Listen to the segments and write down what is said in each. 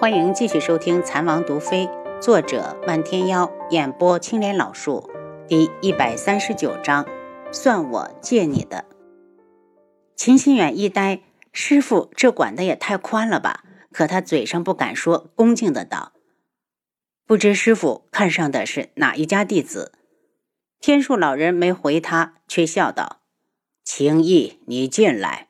欢迎继续收听《残王毒妃》，作者万天妖，演播青莲老树，第一百三十九章，算我借你的。秦心远一呆，师傅这管的也太宽了吧？可他嘴上不敢说，恭敬的道：“不知师傅看上的是哪一家弟子？”天树老人没回他，却笑道：“青意，你进来。”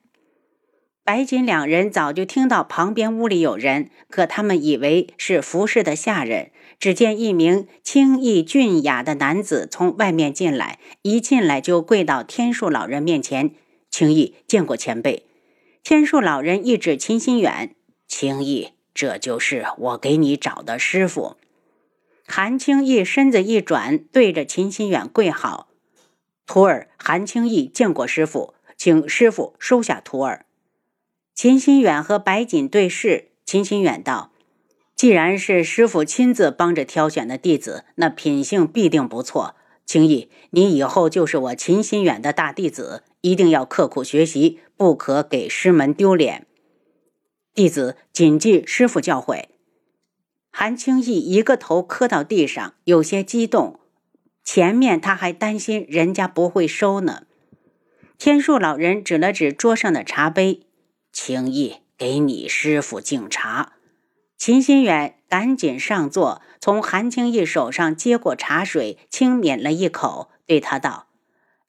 白锦两人早就听到旁边屋里有人，可他们以为是服侍的下人。只见一名清逸俊雅的男子从外面进来，一进来就跪到天树老人面前。青逸见过前辈。天树老人一指秦心远：“青逸，这就是我给你找的师傅。”韩青逸身子一转，对着秦心远跪好：“徒儿韩青逸见过师傅，请师傅收下徒儿。”秦心远和白锦对视，秦心远道：“既然是师傅亲自帮着挑选的弟子，那品性必定不错。青逸，你以后就是我秦心远的大弟子，一定要刻苦学习，不可给师门丢脸。弟子谨记师傅教诲。”韩青逸一个头磕到地上，有些激动。前面他还担心人家不会收呢。天树老人指了指桌上的茶杯。轻易给你师傅敬茶，秦心远赶紧上座，从韩青逸手上接过茶水，轻抿了一口，对他道：“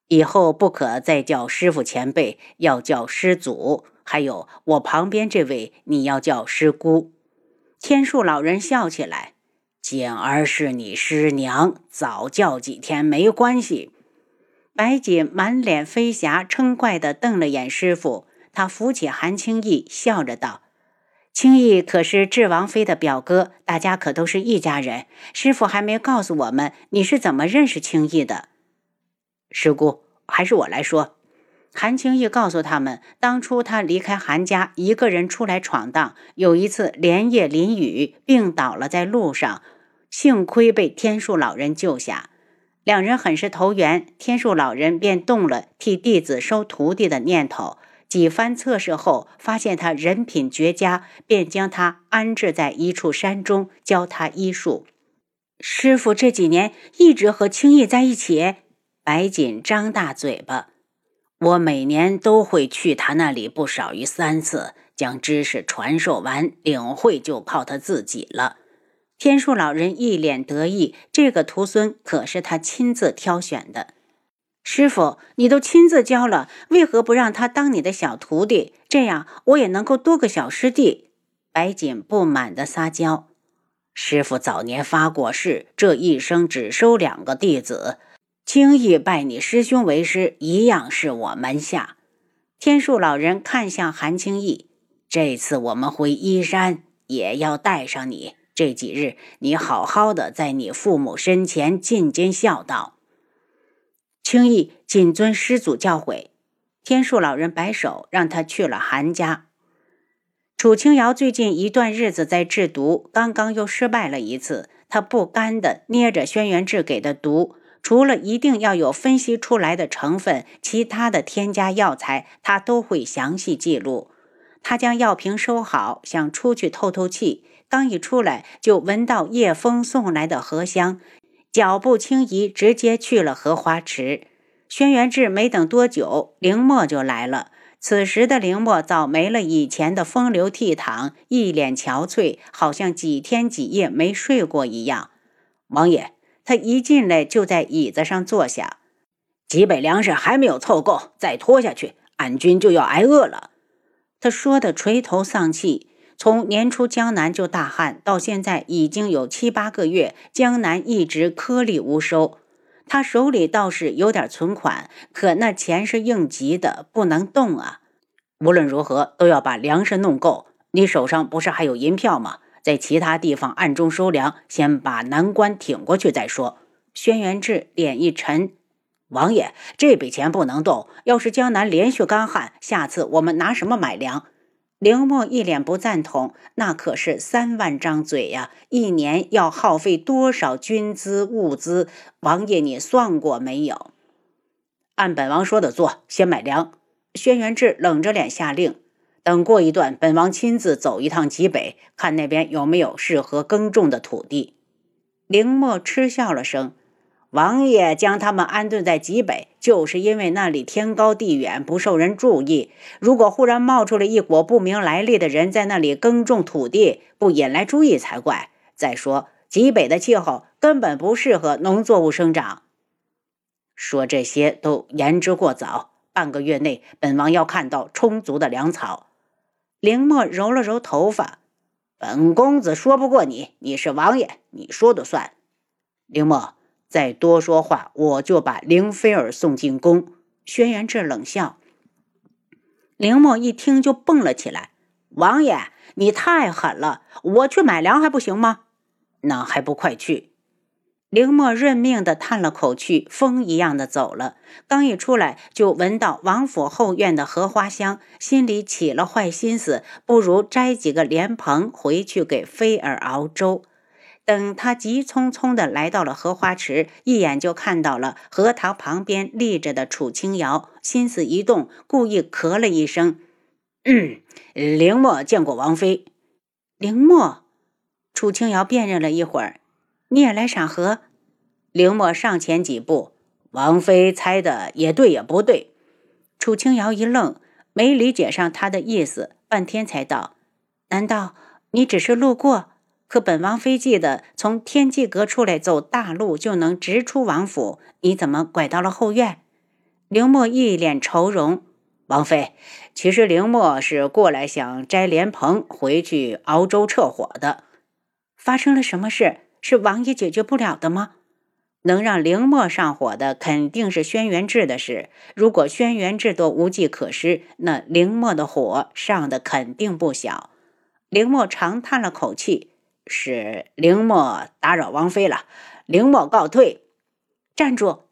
以后不可再叫师傅前辈，要叫师祖。还有我旁边这位，你要叫师姑。”天树老人笑起来：“简儿是你师娘，早叫几天没关系。”白锦满脸飞霞，嗔怪地瞪了眼师傅。他扶起韩青逸，笑着道：“青逸可是智王妃的表哥，大家可都是一家人。师傅还没告诉我们你是怎么认识青逸的。”师姑，还是我来说。韩青逸告诉他们，当初他离开韩家，一个人出来闯荡，有一次连夜淋雨，病倒了在路上，幸亏被天树老人救下，两人很是投缘，天树老人便动了替弟子收徒弟的念头。几番测试后，发现他人品绝佳，便将他安置在一处山中，教他医术。师傅这几年一直和青叶在一起。白锦张大嘴巴，我每年都会去他那里不少于三次，将知识传授完，领会就靠他自己了。天树老人一脸得意，这个徒孙可是他亲自挑选的。师傅，你都亲自教了，为何不让他当你的小徒弟？这样我也能够多个小师弟。白锦不满地撒娇。师傅早年发过誓，这一生只收两个弟子，轻易拜你师兄为师，一样是我门下。天树老人看向韩青逸，这次我们回依山，也要带上你。这几日，你好好的在你父母身前尽尽孝道。轻易谨遵师祖教诲，天树老人摆手，让他去了韩家。楚清瑶最近一段日子在制毒，刚刚又失败了一次，他不甘地捏着轩辕志给的毒，除了一定要有分析出来的成分，其他的添加药材他都会详细记录。他将药瓶收好，想出去透透气，刚一出来就闻到叶枫送来的荷香。脚步轻移，直接去了荷花池。轩辕志没等多久，凌墨就来了。此时的凌墨早没了以前的风流倜傥，一脸憔悴，好像几天几夜没睡过一样。王爷，他一进来就在椅子上坐下。几北粮食还没有凑够，再拖下去，俺军就要挨饿了。他说的垂头丧气。从年初江南就大旱，到现在已经有七八个月，江南一直颗粒无收。他手里倒是有点存款，可那钱是应急的，不能动啊。无论如何都要把粮食弄够。你手上不是还有银票吗？在其他地方暗中收粮，先把难关挺过去再说。轩辕志脸一沉：“王爷，这笔钱不能动。要是江南连续干旱，下次我们拿什么买粮？”凌墨一脸不赞同，那可是三万张嘴呀，一年要耗费多少军资物资？王爷，你算过没有？按本王说的做，先买粮。轩辕志冷着脸下令。等过一段，本王亲自走一趟极北，看那边有没有适合耕种的土地。凌墨嗤笑了声：“王爷将他们安顿在极北，就是因为那里天高地远，不受人注意。如果忽然冒出了一伙不明来历的人，在那里耕种土地，不引来注意才怪。再说，极北的气候根本不适合农作物生长。说这些都言之过早。半个月内，本王要看到充足的粮草。”凌墨揉了揉头发，本公子说不过你，你是王爷，你说的算。凌墨再多说话，我就把凌菲儿送进宫。轩辕志冷笑。凌墨一听就蹦了起来：“王爷，你太狠了！我去买粮还不行吗？那还不快去！”凌墨认命的叹了口气，风一样的走了。刚一出来，就闻到王府后院的荷花香，心里起了坏心思，不如摘几个莲蓬回去给菲儿熬粥。等他急匆匆的来到了荷花池，一眼就看到了荷塘旁边立着的楚清瑶，心思一动，故意咳了一声：“嗯，林墨见过王妃。”林墨，楚清瑶辨认了一会儿。你也来赏荷？林墨上前几步，王妃猜的也对也不对。楚清瑶一愣，没理解上他的意思，半天才道：“难道你只是路过？可本王妃记得，从天际阁出来走大路就能直出王府，你怎么拐到了后院？”凌墨一脸愁容：“王妃，其实凌墨是过来想摘莲蓬回去熬粥撤火的。发生了什么事？”是王爷解决不了的吗？能让凌墨上火的肯定是轩辕志的事。如果轩辕志都无计可施，那凌墨的火上的肯定不小。凌墨长叹了口气：“是凌墨打扰王妃了，凌墨告退。”站住！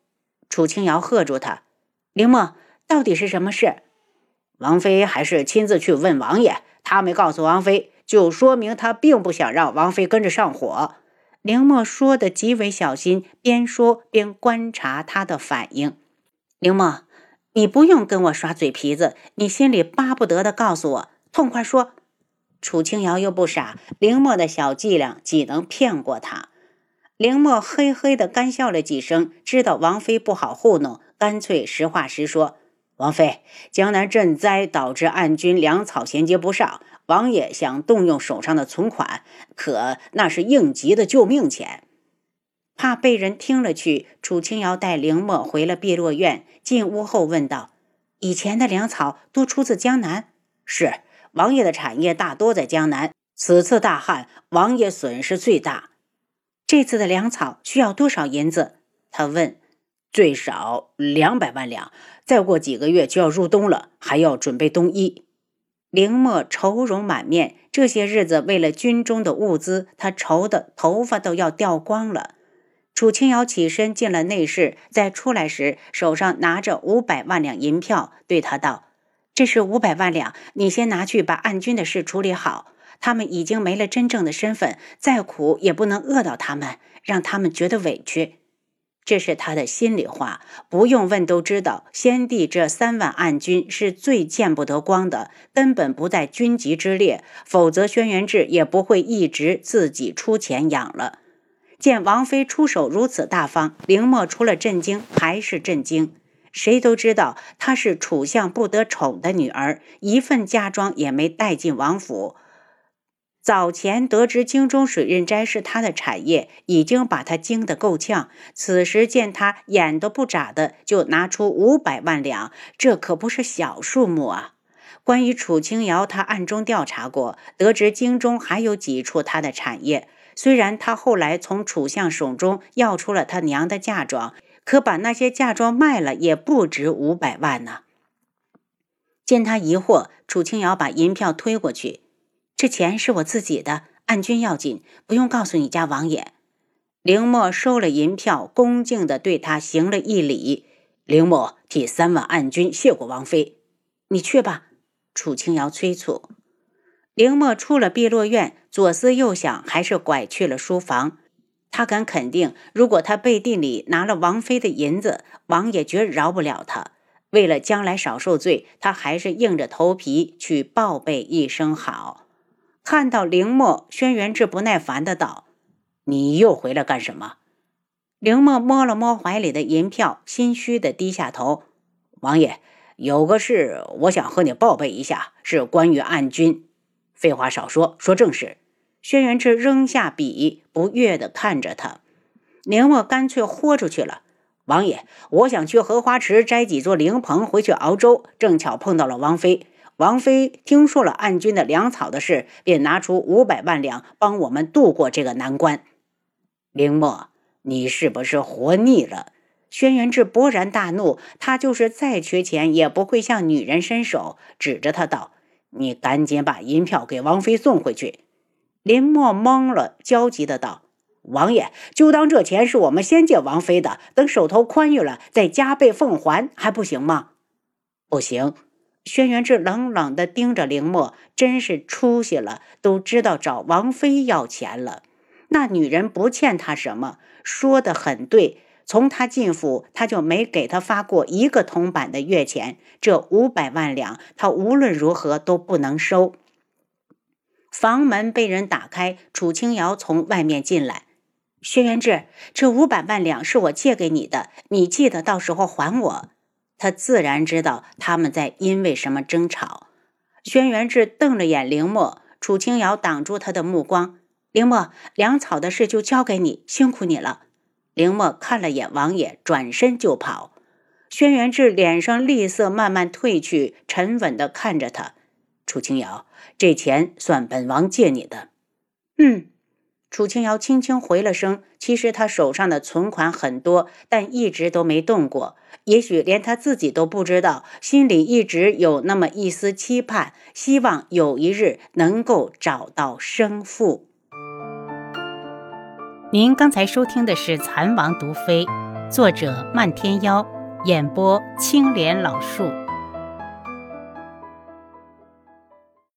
楚清瑶喝住他：“凌墨，到底是什么事？”王妃还是亲自去问王爷，他没告诉王妃，就说明他并不想让王妃跟着上火。凌墨说的极为小心，边说边观察他的反应。凌墨，你不用跟我耍嘴皮子，你心里巴不得的告诉我，痛快说。楚清瑶又不傻，凌墨的小伎俩岂能骗过他？凌墨嘿嘿的干笑了几声，知道王妃不好糊弄，干脆实话实说。王妃，江南赈灾导致暗军粮草衔接不上。王爷想动用手上的存款，可那是应急的救命钱，怕被人听了去。楚清瑶带凌墨回了碧落院，进屋后问道：“以前的粮草都出自江南？”“是，王爷的产业大多在江南。此次大旱，王爷损失最大。这次的粮草需要多少银子？”他问。“最少两百万两。再过几个月就要入冬了，还要准备冬衣。”凌墨愁容满面，这些日子为了军中的物资，他愁得头发都要掉光了。楚清瑶起身进了内室，在出来时手上拿着五百万两银票，对他道：“这是五百万两，你先拿去把暗军的事处理好。他们已经没了真正的身份，再苦也不能饿到他们，让他们觉得委屈。”这是他的心里话，不用问都知道。先帝这三万暗军是最见不得光的，根本不在军籍之列，否则轩辕志也不会一直自己出钱养了。见王妃出手如此大方，凌墨除了震惊还是震惊。谁都知道她是楚相不得宠的女儿，一份嫁妆也没带进王府。早前得知京中水润斋是他的产业，已经把他惊得够呛。此时见他眼都不眨的就拿出五百万两，这可不是小数目啊！关于楚清瑶，他暗中调查过，得知京中还有几处他的产业。虽然他后来从楚相手中要出了他娘的嫁妆，可把那些嫁妆卖了也不值五百万呢。见他疑惑，楚清瑶把银票推过去。这钱是我自己的，暗军要紧，不用告诉你家王爷。凌墨收了银票，恭敬地对他行了一礼。凌墨替三万暗军谢过王妃。你去吧。楚清瑶催促。凌墨出了碧落院，左思右想，还是拐去了书房。他敢肯定，如果他背地里拿了王妃的银子，王爷绝饶不了他。为了将来少受罪，他还是硬着头皮去报备一声好。看到凌墨，轩辕志不耐烦的道：“你又回来干什么？”凌墨摸了摸怀里的银票，心虚的低下头：“王爷，有个事我想和你报备一下，是关于暗军。废话少说，说正事。”轩辕志扔下笔，不悦的看着他。林墨干脆豁出去了。王爷，我想去荷花池摘几座灵棚回去熬粥，正巧碰到了王妃。王妃听说了暗军的粮草的事，便拿出五百万两帮我们渡过这个难关。林墨，你是不是活腻了？轩辕志勃然大怒，他就是再缺钱，也不会向女人伸手，指着他道：“你赶紧把银票给王妃送回去。”林墨懵了，焦急的道。王爷，就当这钱是我们先借王妃的，等手头宽裕了再加倍奉还，还不行吗？不行。轩辕志冷冷地盯着林墨，真是出息了，都知道找王妃要钱了。那女人不欠他什么，说的很对。从他进府，他就没给他发过一个铜板的月钱，这五百万两，他无论如何都不能收。房门被人打开，楚清瑶从外面进来。轩辕志，这五百万两是我借给你的，你记得到时候还我。他自然知道他们在因为什么争吵。轩辕志瞪了眼凌墨，楚清瑶挡住他的目光。凌墨，粮草的事就交给你，辛苦你了。凌墨看了眼王爷，转身就跑。轩辕志脸上厉色慢慢褪去，沉稳地看着他。楚清瑶，这钱算本王借你的。嗯。楚清瑶轻轻回了声。其实他手上的存款很多，但一直都没动过。也许连他自己都不知道，心里一直有那么一丝期盼，希望有一日能够找到生父。您刚才收听的是《蚕王毒妃》，作者漫天妖，演播青莲老树。